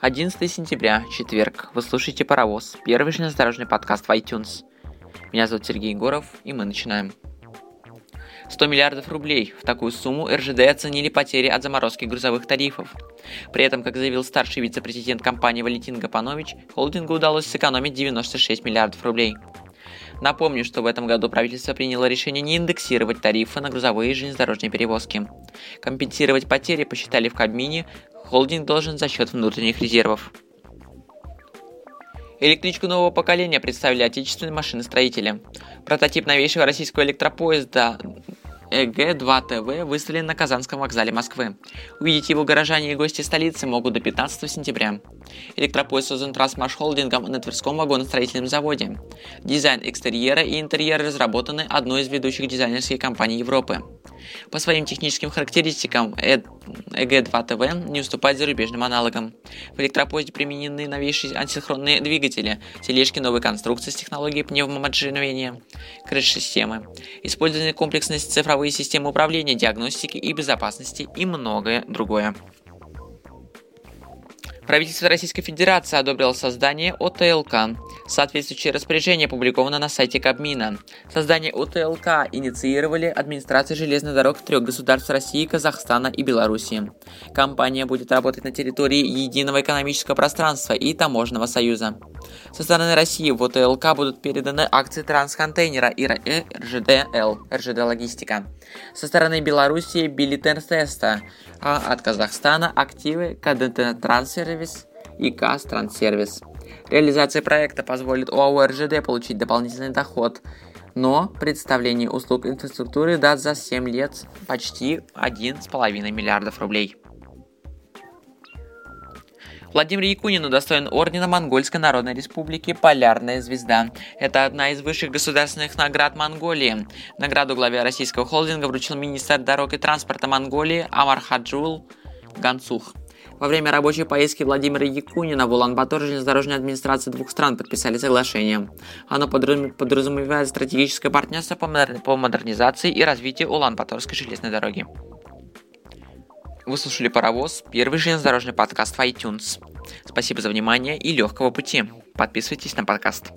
11 сентября, четверг. Вы слушаете «Паровоз», первый железнодорожный подкаст в iTunes. Меня зовут Сергей Егоров, и мы начинаем. 100 миллиардов рублей. В такую сумму РЖД оценили потери от заморозки грузовых тарифов. При этом, как заявил старший вице-президент компании Валентин Гапанович, холдингу удалось сэкономить 96 миллиардов рублей. Напомню, что в этом году правительство приняло решение не индексировать тарифы на грузовые и железнодорожные перевозки. Компенсировать потери посчитали в Кабмине Холдинг должен за счет внутренних резервов. Электричку нового поколения представили отечественные машиностроители. Прототип новейшего российского электропоезда ЭГ-2ТВ выставлен на Казанском вокзале Москвы. Увидеть его горожане и гости столицы могут до 15 сентября. Электропоезд создан Трансмаш Холдингом на Тверском вагоностроительном заводе. Дизайн экстерьера и интерьера разработаны одной из ведущих дизайнерских компаний Европы. По своим техническим характеристикам ЭГ-2ТВ не уступает зарубежным аналогам. В электропоезде применены новейшие антисинхронные двигатели, тележки новой конструкции с технологией пневмомоджирования, крыш-системы, использование комплексности цифровые системы управления, диагностики и безопасности и многое другое. Правительство Российской Федерации одобрило создание ОТЛК. Соответствующее распоряжение опубликовано на сайте Кабмина. Создание ОТЛК инициировали администрации железных дорог трех государств России, Казахстана и Беларуси. Компания будет работать на территории Единого экономического пространства и Таможенного союза. Со стороны России в ОТЛК будут переданы акции трансконтейнера и РЖДЛ, РЖД Логистика. Со стороны Беларуси Билетер Теста, а от Казахстана активы КДТ Транссервис и КАС Транссервис. Реализация проекта позволит ОАО РЖД получить дополнительный доход, но представление услуг инфраструктуры даст за 7 лет почти 1,5 миллиардов рублей. Владимир Якунин удостоен ордена Монгольской Народной Республики «Полярная звезда». Это одна из высших государственных наград Монголии. Награду главе российского холдинга вручил министр дорог и транспорта Монголии Амар Хаджул Гансух. Во время рабочей поездки Владимира Якунина в Улан-Батор железнодорожные администрации двух стран подписали соглашение. Оно подразумевает стратегическое партнерство по модернизации и развитию Улан-Баторской железной дороги. Вы слушали «Паровоз», первый железнодорожный подкаст в iTunes. Спасибо за внимание и легкого пути. Подписывайтесь на подкаст.